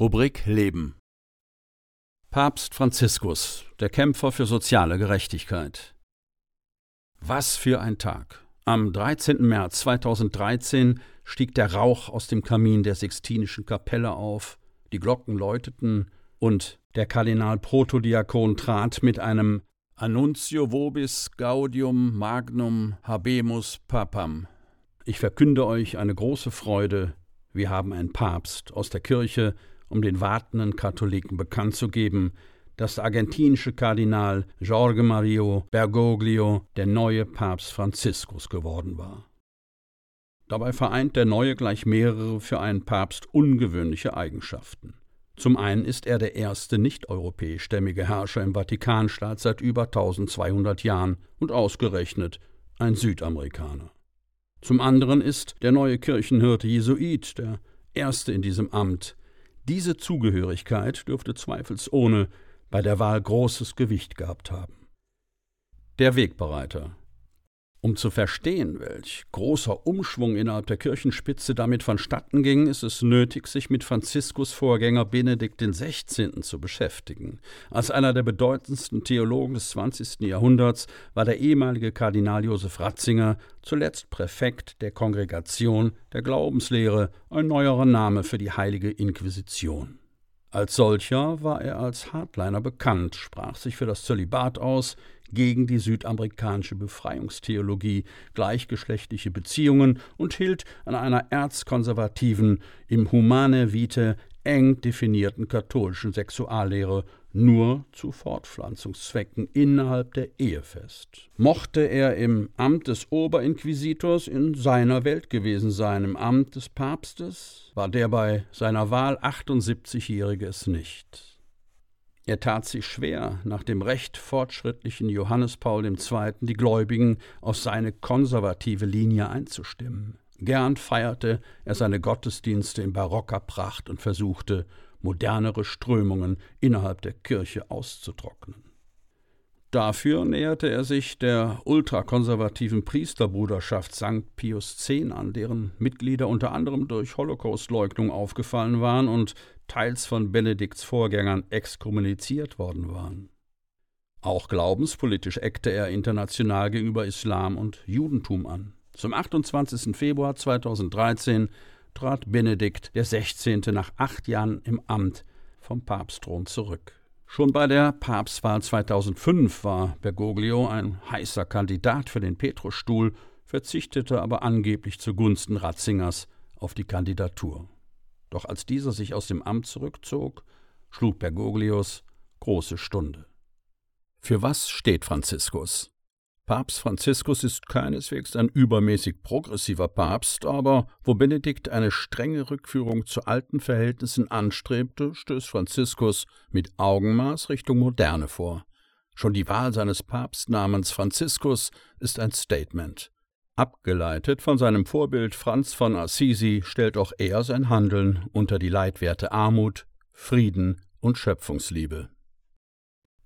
Rubrik Leben Papst Franziskus, der Kämpfer für soziale Gerechtigkeit. Was für ein Tag. Am 13. März 2013 stieg der Rauch aus dem Kamin der Sixtinischen Kapelle auf, die Glocken läuteten und der Kardinal Protodiakon trat mit einem Annuncio vobis gaudium magnum habemus papam. Ich verkünde euch eine große Freude, wir haben einen Papst aus der Kirche, um den wartenden Katholiken bekannt zu geben, dass der argentinische Kardinal Jorge Mario Bergoglio der neue Papst Franziskus geworden war. Dabei vereint der neue gleich mehrere für einen Papst ungewöhnliche Eigenschaften. Zum einen ist er der erste nicht-europäischstämmige Herrscher im Vatikanstaat seit über 1200 Jahren und ausgerechnet ein Südamerikaner. Zum anderen ist der neue Kirchenhirte Jesuit der erste in diesem Amt. Diese Zugehörigkeit dürfte zweifelsohne bei der Wahl großes Gewicht gehabt haben. Der Wegbereiter um zu verstehen, welch großer Umschwung innerhalb der Kirchenspitze damit vonstatten ging, ist es nötig, sich mit Franziskus Vorgänger Benedikt XVI. zu beschäftigen. Als einer der bedeutendsten Theologen des 20. Jahrhunderts war der ehemalige Kardinal Josef Ratzinger zuletzt Präfekt der Kongregation der Glaubenslehre, ein neuerer Name für die Heilige Inquisition. Als solcher war er als Hardliner bekannt, sprach sich für das Zölibat aus, gegen die südamerikanische Befreiungstheologie, gleichgeschlechtliche Beziehungen und hielt an einer erzkonservativen, im Humane Vitae eng definierten katholischen Sexuallehre nur zu Fortpflanzungszwecken innerhalb der Ehe fest. Mochte er im Amt des Oberinquisitors in seiner Welt gewesen sein, im Amt des Papstes, war der bei seiner Wahl 78-Jährige es nicht. Er tat sich schwer, nach dem recht fortschrittlichen Johannes Paul II. die Gläubigen auf seine konservative Linie einzustimmen. Gern feierte er seine Gottesdienste in barocker Pracht und versuchte, modernere Strömungen innerhalb der Kirche auszutrocknen. Dafür näherte er sich der ultrakonservativen Priesterbruderschaft St. Pius X an, deren Mitglieder unter anderem durch Holocaustleugnung aufgefallen waren und teils von Benedikts Vorgängern exkommuniziert worden waren. Auch glaubenspolitisch eckte er international gegenüber Islam und Judentum an. Zum 28. Februar 2013 trat Benedikt XVI. nach acht Jahren im Amt vom Papstthron zurück. Schon bei der Papstwahl 2005 war Bergoglio ein heißer Kandidat für den Petrusstuhl, verzichtete aber angeblich zugunsten Ratzingers auf die Kandidatur. Doch als dieser sich aus dem Amt zurückzog, schlug Bergoglios große Stunde. Für was steht Franziskus? Papst Franziskus ist keineswegs ein übermäßig progressiver Papst, aber wo Benedikt eine strenge Rückführung zu alten Verhältnissen anstrebte, stößt Franziskus mit Augenmaß Richtung Moderne vor. Schon die Wahl seines Papstnamens Franziskus ist ein Statement. Abgeleitet von seinem Vorbild Franz von Assisi stellt auch er sein Handeln unter die Leitwerte Armut, Frieden und Schöpfungsliebe.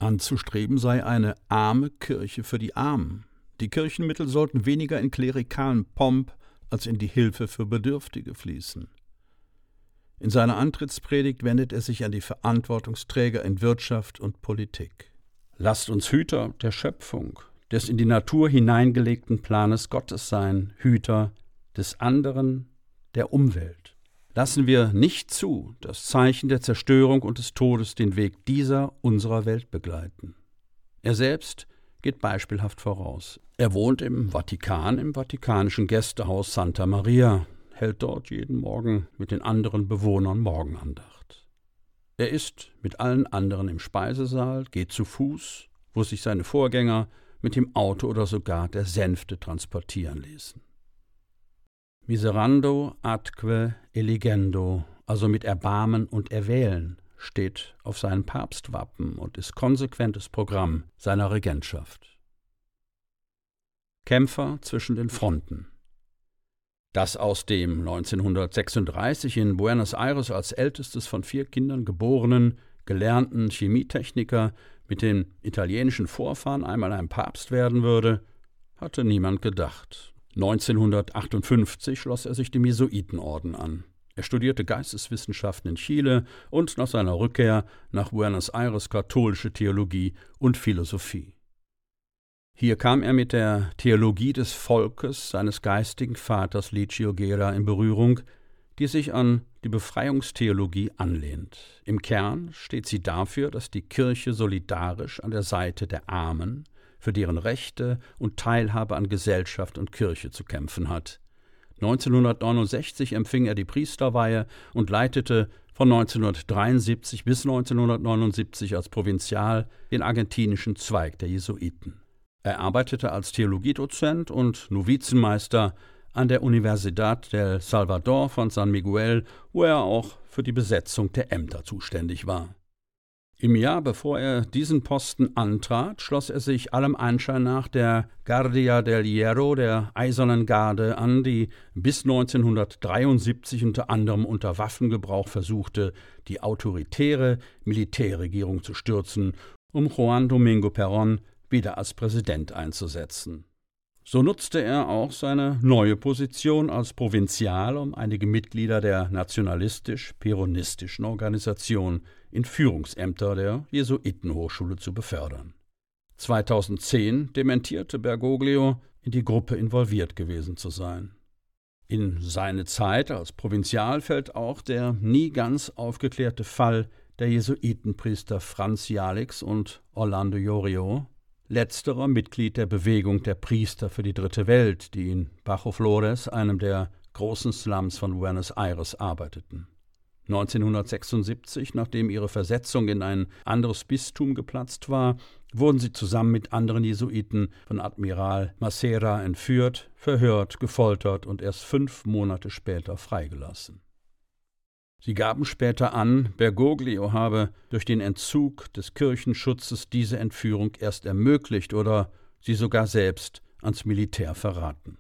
Anzustreben sei eine arme Kirche für die Armen. Die Kirchenmittel sollten weniger in klerikalen Pomp als in die Hilfe für Bedürftige fließen. In seiner Antrittspredigt wendet er sich an die Verantwortungsträger in Wirtschaft und Politik. Lasst uns Hüter der Schöpfung, des in die Natur hineingelegten Planes Gottes sein, Hüter des anderen, der Umwelt. Lassen wir nicht zu, dass Zeichen der Zerstörung und des Todes den Weg dieser unserer Welt begleiten. Er selbst geht beispielhaft voraus. Er wohnt im Vatikan, im vatikanischen Gästehaus Santa Maria, hält dort jeden Morgen mit den anderen Bewohnern Morgenandacht. Er ist mit allen anderen im Speisesaal, geht zu Fuß, wo sich seine Vorgänger mit dem Auto oder sogar der Sänfte transportieren ließen. Miserando atque eligendo, also mit Erbarmen und Erwählen, steht auf seinem Papstwappen und ist konsequentes Programm seiner Regentschaft. Kämpfer zwischen den Fronten. Das aus dem 1936 in Buenos Aires als ältestes von vier Kindern geborenen, gelernten Chemietechniker mit den italienischen Vorfahren einmal ein Papst werden würde, hatte niemand gedacht. 1958 schloss er sich dem Jesuitenorden an. Er studierte Geisteswissenschaften in Chile und nach seiner Rückkehr nach Buenos Aires katholische Theologie und Philosophie. Hier kam er mit der Theologie des Volkes seines geistigen Vaters Licio Gera in Berührung, die sich an die Befreiungstheologie anlehnt. Im Kern steht sie dafür, dass die Kirche solidarisch an der Seite der Armen, für deren Rechte und Teilhabe an Gesellschaft und Kirche zu kämpfen hat. 1969 empfing er die Priesterweihe und leitete von 1973 bis 1979 als Provinzial den argentinischen Zweig der Jesuiten. Er arbeitete als Theologiedozent und Novizenmeister an der Universidad del Salvador von San Miguel, wo er auch für die Besetzung der Ämter zuständig war. Im Jahr bevor er diesen Posten antrat, schloss er sich allem Anschein nach der Guardia del Hierro, der Eisernen Garde, an, die bis 1973 unter anderem unter Waffengebrauch versuchte, die autoritäre Militärregierung zu stürzen, um Juan Domingo Perón wieder als Präsident einzusetzen. So nutzte er auch seine neue Position als Provinzial, um einige Mitglieder der nationalistisch-peronistischen Organisation in Führungsämter der Jesuitenhochschule zu befördern. 2010 dementierte Bergoglio, in die Gruppe involviert gewesen zu sein. In seine Zeit als Provinzial fällt auch der nie ganz aufgeklärte Fall der Jesuitenpriester Franz Jalix und Orlando Jorio, letzterer Mitglied der Bewegung der Priester für die Dritte Welt, die in Bajo Flores, einem der großen Slums von Buenos Aires, arbeiteten. 1976, nachdem ihre Versetzung in ein anderes Bistum geplatzt war, wurden sie zusammen mit anderen Jesuiten von Admiral Macera entführt, verhört, gefoltert und erst fünf Monate später freigelassen. Sie gaben später an, Bergoglio habe durch den Entzug des Kirchenschutzes diese Entführung erst ermöglicht oder sie sogar selbst ans Militär verraten.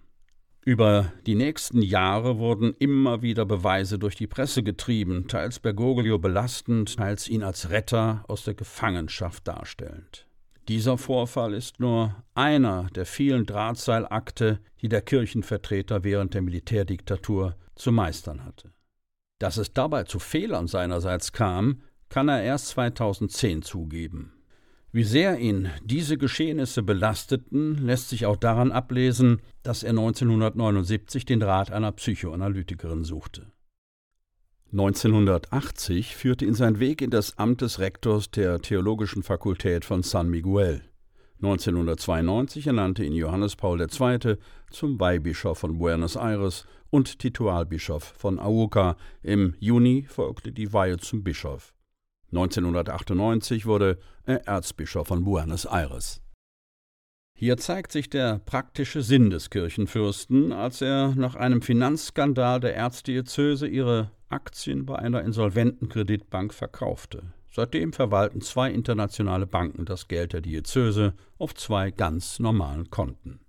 Über die nächsten Jahre wurden immer wieder Beweise durch die Presse getrieben, teils Bergoglio belastend, teils ihn als Retter aus der Gefangenschaft darstellend. Dieser Vorfall ist nur einer der vielen Drahtseilakte, die der Kirchenvertreter während der Militärdiktatur zu meistern hatte. Dass es dabei zu Fehlern seinerseits kam, kann er erst 2010 zugeben. Wie sehr ihn diese Geschehnisse belasteten, lässt sich auch daran ablesen, dass er 1979 den Rat einer Psychoanalytikerin suchte. 1980 führte ihn sein Weg in das Amt des Rektors der Theologischen Fakultät von San Miguel. 1992 ernannte ihn Johannes Paul II. zum Weihbischof von Buenos Aires und Titualbischof von Auca. Im Juni folgte die Weihe zum Bischof. 1998 wurde er Erzbischof von Buenos Aires. Hier zeigt sich der praktische Sinn des Kirchenfürsten, als er nach einem Finanzskandal der Erzdiözese ihre Aktien bei einer insolventen Kreditbank verkaufte. Seitdem verwalten zwei internationale Banken das Geld der Diözese auf zwei ganz normalen Konten.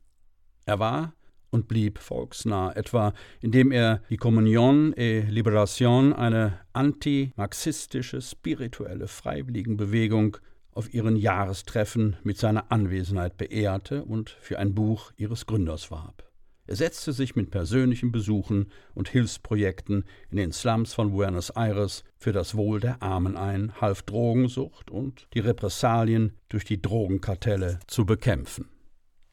Er war und blieb volksnah, etwa indem er die Communion et Liberation, eine anti-marxistische spirituelle Freiwilligenbewegung, auf ihren Jahrestreffen mit seiner Anwesenheit beehrte und für ein Buch ihres Gründers warb. Er setzte sich mit persönlichen Besuchen und Hilfsprojekten in den Slums von Buenos Aires für das Wohl der Armen ein, half Drogensucht und die Repressalien durch die Drogenkartelle zu bekämpfen.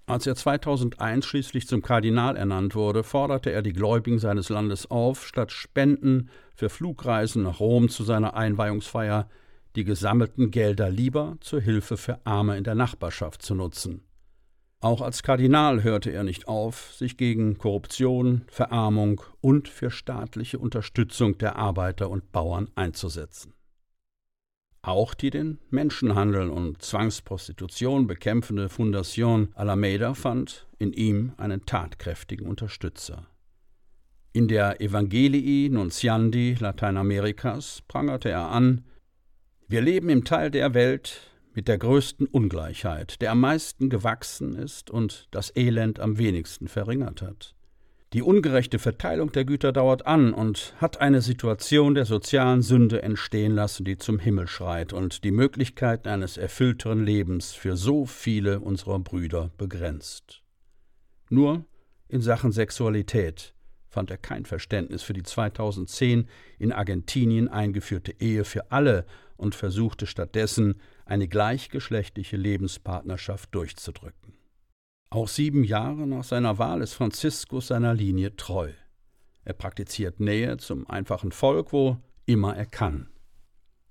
Als er 2001 schließlich zum Kardinal ernannt wurde, forderte er die Gläubigen seines Landes auf, statt Spenden für Flugreisen nach Rom zu seiner Einweihungsfeier die gesammelten Gelder lieber zur Hilfe für Arme in der Nachbarschaft zu nutzen. Auch als Kardinal hörte er nicht auf, sich gegen Korruption, Verarmung und für staatliche Unterstützung der Arbeiter und Bauern einzusetzen. Auch die den Menschenhandel und Zwangsprostitution bekämpfende Fundación Alameda fand in ihm einen tatkräftigen Unterstützer. In der Evangelii Nunciandi Lateinamerikas prangerte er an, wir leben im Teil der Welt, mit der größten Ungleichheit, der am meisten gewachsen ist und das Elend am wenigsten verringert hat. Die ungerechte Verteilung der Güter dauert an und hat eine Situation der sozialen Sünde entstehen lassen, die zum Himmel schreit und die Möglichkeiten eines erfüllteren Lebens für so viele unserer Brüder begrenzt. Nur in Sachen Sexualität fand er kein Verständnis für die 2010 in Argentinien eingeführte Ehe für alle und versuchte stattdessen, eine gleichgeschlechtliche Lebenspartnerschaft durchzudrücken. Auch sieben Jahre nach seiner Wahl ist Franziskus seiner Linie treu. Er praktiziert Nähe zum einfachen Volk, wo immer er kann.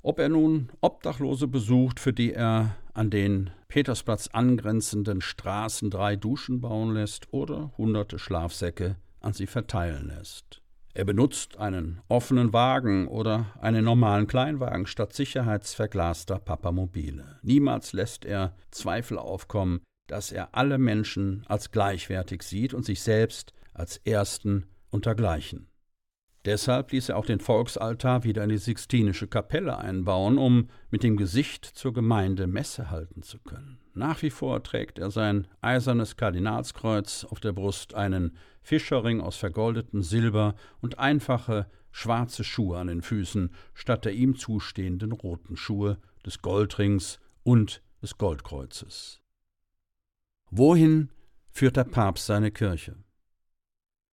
Ob er nun Obdachlose besucht, für die er an den Petersplatz angrenzenden Straßen drei Duschen bauen lässt oder hunderte Schlafsäcke an sie verteilen lässt. Er benutzt einen offenen Wagen oder einen normalen Kleinwagen statt sicherheitsverglaster Papamobile. Niemals lässt er Zweifel aufkommen, dass er alle Menschen als gleichwertig sieht und sich selbst als Ersten untergleichen. Deshalb ließ er auch den Volksaltar wieder in die Sixtinische Kapelle einbauen, um mit dem Gesicht zur Gemeinde Messe halten zu können. Nach wie vor trägt er sein eisernes Kardinalskreuz auf der Brust, einen Fischerring aus vergoldetem Silber und einfache schwarze Schuhe an den Füßen statt der ihm zustehenden roten Schuhe, des Goldrings und des Goldkreuzes. Wohin führt der Papst seine Kirche?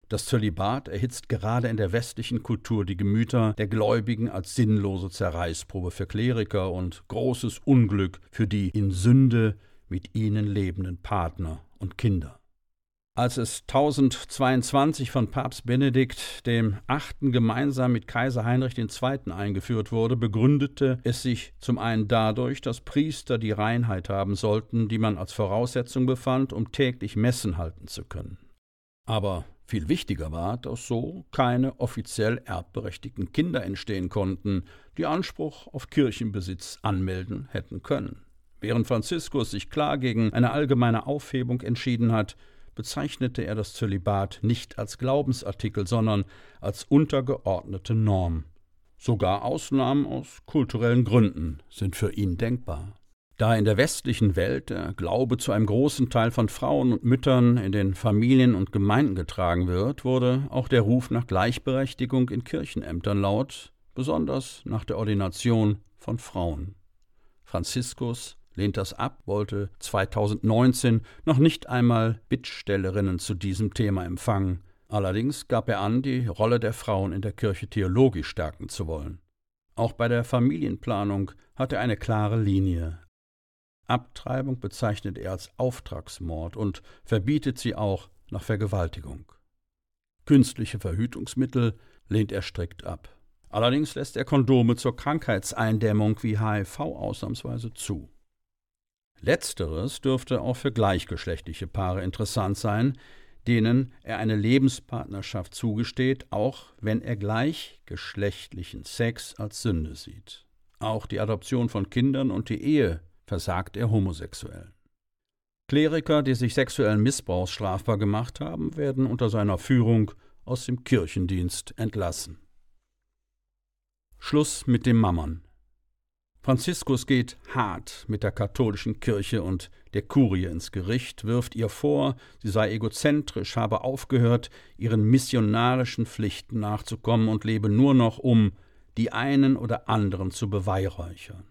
Das Zölibat erhitzt gerade in der westlichen Kultur die Gemüter der Gläubigen als sinnlose Zerreißprobe für Kleriker und großes Unglück für die in Sünde mit ihnen lebenden Partner und Kinder. Als es 1022 von Papst Benedikt dem Achten gemeinsam mit Kaiser Heinrich II. eingeführt wurde, begründete es sich zum einen dadurch, dass Priester die Reinheit haben sollten, die man als Voraussetzung befand, um täglich Messen halten zu können. Aber viel wichtiger war, dass so keine offiziell erbberechtigten Kinder entstehen konnten, die Anspruch auf Kirchenbesitz anmelden hätten können. Während Franziskus sich klar gegen eine allgemeine Aufhebung entschieden hat, bezeichnete er das Zölibat nicht als Glaubensartikel, sondern als untergeordnete Norm. Sogar Ausnahmen aus kulturellen Gründen sind für ihn denkbar. Da in der westlichen Welt der Glaube zu einem großen Teil von Frauen und Müttern in den Familien und Gemeinden getragen wird, wurde auch der Ruf nach Gleichberechtigung in Kirchenämtern laut, besonders nach der Ordination von Frauen. Franziskus lehnt das ab, wollte 2019 noch nicht einmal Bittstellerinnen zu diesem Thema empfangen. Allerdings gab er an, die Rolle der Frauen in der Kirche theologisch stärken zu wollen. Auch bei der Familienplanung hat er eine klare Linie. Abtreibung bezeichnet er als Auftragsmord und verbietet sie auch nach Vergewaltigung. Künstliche Verhütungsmittel lehnt er strikt ab. Allerdings lässt er Kondome zur Krankheitseindämmung wie HIV ausnahmsweise zu. Letzteres dürfte auch für gleichgeschlechtliche Paare interessant sein, denen er eine Lebenspartnerschaft zugesteht, auch wenn er gleichgeschlechtlichen Sex als Sünde sieht. Auch die Adoption von Kindern und die Ehe versagt er Homosexuellen. Kleriker, die sich sexuellen Missbrauchs strafbar gemacht haben, werden unter seiner Führung aus dem Kirchendienst entlassen. Schluss mit dem Mammern. Franziskus geht hart mit der katholischen Kirche und der Kurie ins Gericht, wirft ihr vor, sie sei egozentrisch, habe aufgehört, ihren missionarischen Pflichten nachzukommen und lebe nur noch um, die einen oder anderen zu beweihräuchern.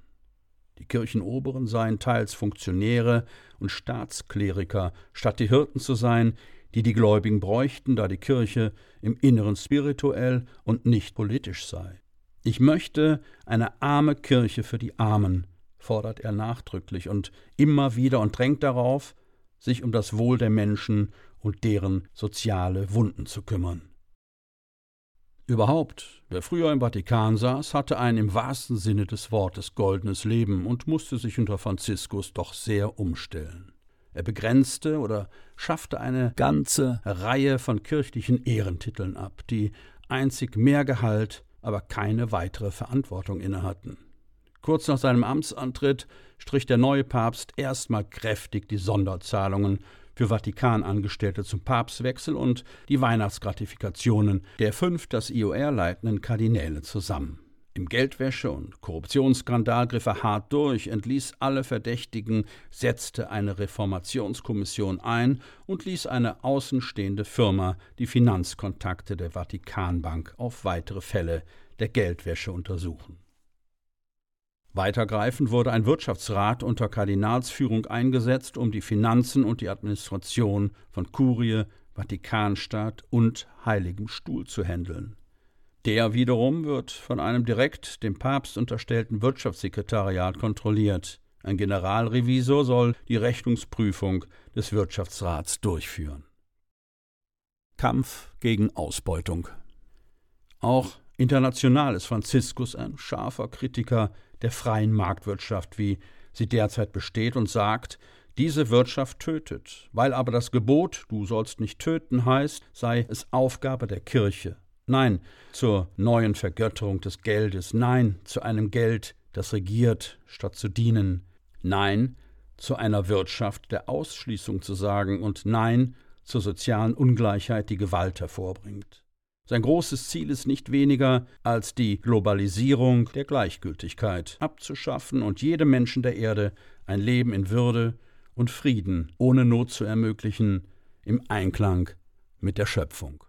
Die Kirchenoberen seien teils Funktionäre und Staatskleriker, statt die Hirten zu sein, die die Gläubigen bräuchten, da die Kirche im Inneren spirituell und nicht politisch sei. Ich möchte eine arme Kirche für die Armen, fordert er nachdrücklich und immer wieder und drängt darauf, sich um das Wohl der Menschen und deren soziale Wunden zu kümmern. Überhaupt, wer früher im Vatikan saß, hatte ein im wahrsten Sinne des Wortes goldenes Leben und musste sich unter Franziskus doch sehr umstellen. Er begrenzte oder schaffte eine ganze Reihe von kirchlichen Ehrentiteln ab, die einzig mehr Gehalt, aber keine weitere Verantwortung innehatten. Kurz nach seinem Amtsantritt strich der neue Papst erstmal kräftig die Sonderzahlungen für Vatikanangestellte zum Papstwechsel und die Weihnachtsgratifikationen der fünf das IOR leitenden Kardinäle zusammen. Im Geldwäsche- und Korruptionsskandal griff er hart durch, entließ alle Verdächtigen, setzte eine Reformationskommission ein und ließ eine außenstehende Firma die Finanzkontakte der Vatikanbank auf weitere Fälle der Geldwäsche untersuchen. Weitergreifend wurde ein Wirtschaftsrat unter Kardinalsführung eingesetzt, um die Finanzen und die Administration von Kurie, Vatikanstaat und Heiligem Stuhl zu handeln. Der wiederum wird von einem direkt dem Papst unterstellten Wirtschaftssekretariat kontrolliert. Ein Generalrevisor soll die Rechnungsprüfung des Wirtschaftsrats durchführen. Kampf gegen Ausbeutung. Auch international ist Franziskus ein scharfer Kritiker der freien Marktwirtschaft, wie sie derzeit besteht, und sagt, diese Wirtschaft tötet. Weil aber das Gebot, du sollst nicht töten, heißt, sei es Aufgabe der Kirche. Nein zur neuen Vergötterung des Geldes, nein zu einem Geld, das regiert, statt zu dienen, nein zu einer Wirtschaft der Ausschließung zu sagen und nein zur sozialen Ungleichheit, die Gewalt hervorbringt. Sein großes Ziel ist nicht weniger als die Globalisierung der Gleichgültigkeit abzuschaffen und jedem Menschen der Erde ein Leben in Würde und Frieden ohne Not zu ermöglichen, im Einklang mit der Schöpfung.